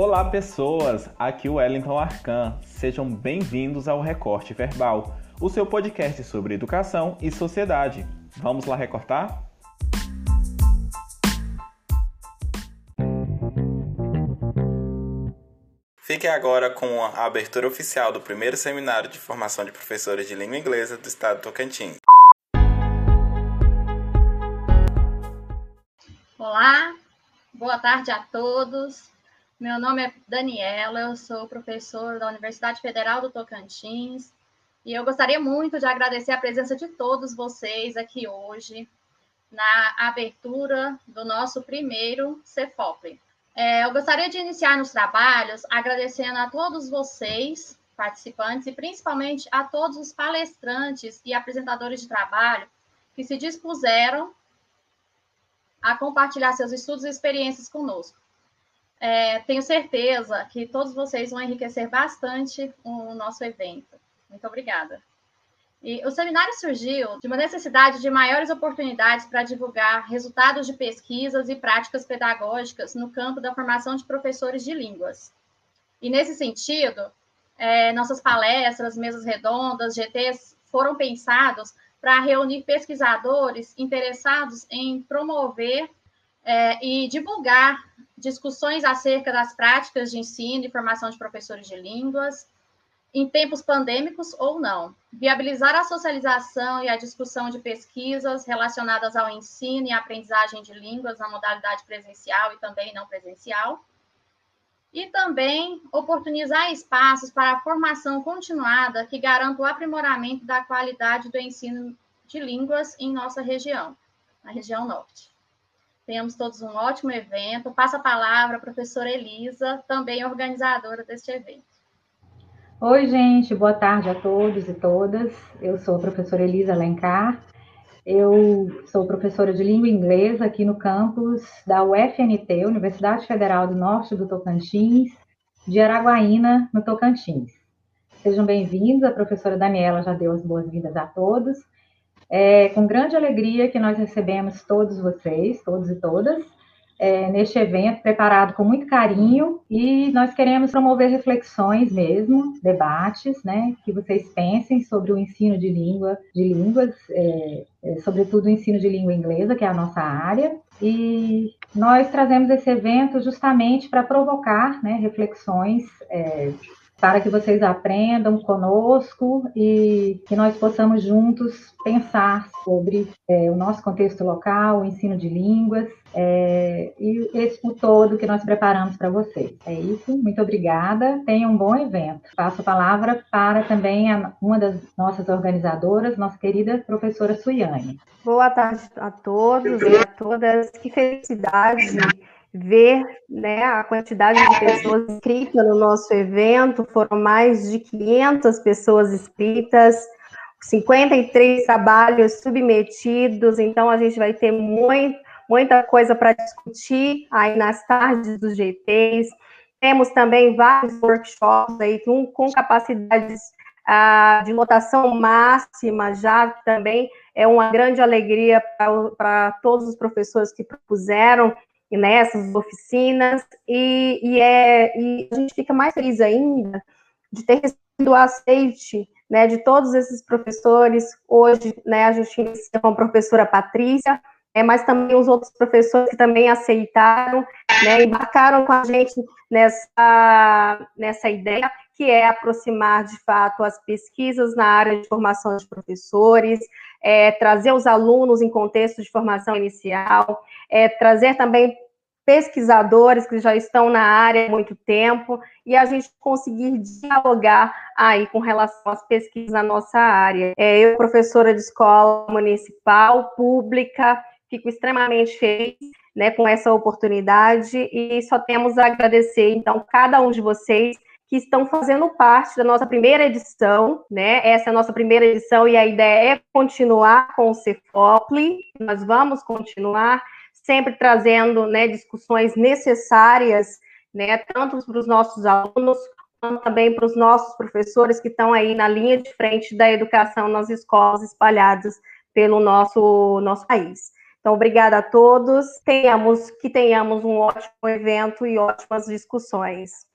Olá, pessoas! Aqui o Wellington Arcan. Sejam bem-vindos ao Recorte Verbal, o seu podcast sobre educação e sociedade. Vamos lá recortar? Fique agora com a abertura oficial do primeiro seminário de formação de professores de língua inglesa do estado do Tocantins. Olá, boa tarde a todos. Meu nome é Daniela, eu sou professor da Universidade Federal do Tocantins e eu gostaria muito de agradecer a presença de todos vocês aqui hoje na abertura do nosso primeiro CEFOP. É, eu gostaria de iniciar nos trabalhos agradecendo a todos vocês, participantes, e principalmente a todos os palestrantes e apresentadores de trabalho que se dispuseram a compartilhar seus estudos e experiências conosco. É, tenho certeza que todos vocês vão enriquecer bastante o nosso evento. Muito obrigada. E o seminário surgiu de uma necessidade de maiores oportunidades para divulgar resultados de pesquisas e práticas pedagógicas no campo da formação de professores de línguas. E nesse sentido, é, nossas palestras, mesas redondas, GTs foram pensados para reunir pesquisadores interessados em promover é, e divulgar discussões acerca das práticas de ensino e formação de professores de línguas, em tempos pandêmicos ou não, viabilizar a socialização e a discussão de pesquisas relacionadas ao ensino e aprendizagem de línguas na modalidade presencial e também não presencial, e também oportunizar espaços para a formação continuada que garanta o aprimoramento da qualidade do ensino de línguas em nossa região, na região norte. Tenhamos todos um ótimo evento. Passa a palavra à professora Elisa, também organizadora deste evento. Oi, gente, boa tarde a todos e todas. Eu sou a professora Elisa Alencar. Eu sou professora de língua inglesa aqui no campus da UFNT, Universidade Federal do Norte do Tocantins, de Araguaína, no Tocantins. Sejam bem-vindos, a professora Daniela já deu as boas-vindas a todos. É com grande alegria que nós recebemos todos vocês, todos e todas, é, neste evento preparado com muito carinho e nós queremos promover reflexões mesmo, debates, né, que vocês pensem sobre o ensino de língua, de línguas, é, é, sobretudo o ensino de língua inglesa, que é a nossa área, e nós trazemos esse evento justamente para provocar né, reflexões é, para que vocês aprendam conosco e que nós possamos juntos pensar sobre é, o nosso contexto local, o ensino de línguas é, e esse todo que nós preparamos para vocês. É isso, muito obrigada, tenham um bom evento. Passo a palavra para também a, uma das nossas organizadoras, nossa querida professora Suiane. Boa tarde a todos e a todas, que felicidade ver né, a quantidade de pessoas inscritas no nosso evento, foram mais de 500 pessoas inscritas, 53 trabalhos submetidos, então a gente vai ter muito, muita coisa para discutir aí nas tardes dos GTs. Temos também vários workshops aí com, com capacidades ah, de lotação máxima, já também. É uma grande alegria para todos os professores que propuseram nessas oficinas, e, e, é, e a gente fica mais feliz ainda de ter recebido o aceite né, de todos esses professores. Hoje, né, a gente inicia com a professora Patrícia, é, mas também os outros professores que também aceitaram, né, embarcaram com a gente nessa, nessa ideia, que é aproximar, de fato, as pesquisas na área de formação de professores, é, trazer os alunos em contexto de formação inicial, é, trazer também pesquisadores que já estão na área há muito tempo e a gente conseguir dialogar aí com relação às pesquisas na nossa área. É, eu, professora de escola municipal, pública, fico extremamente feliz né, com essa oportunidade e só temos a agradecer, então, cada um de vocês que estão fazendo parte da nossa primeira edição, né? Essa é a nossa primeira edição e a ideia é continuar com o Cefople. Nós vamos continuar sempre trazendo né, discussões necessárias, né, tanto para os nossos alunos, quanto também para os nossos professores que estão aí na linha de frente da educação nas escolas espalhadas pelo nosso, nosso país. Então, obrigada a todos. Tenhamos que tenhamos um ótimo evento e ótimas discussões.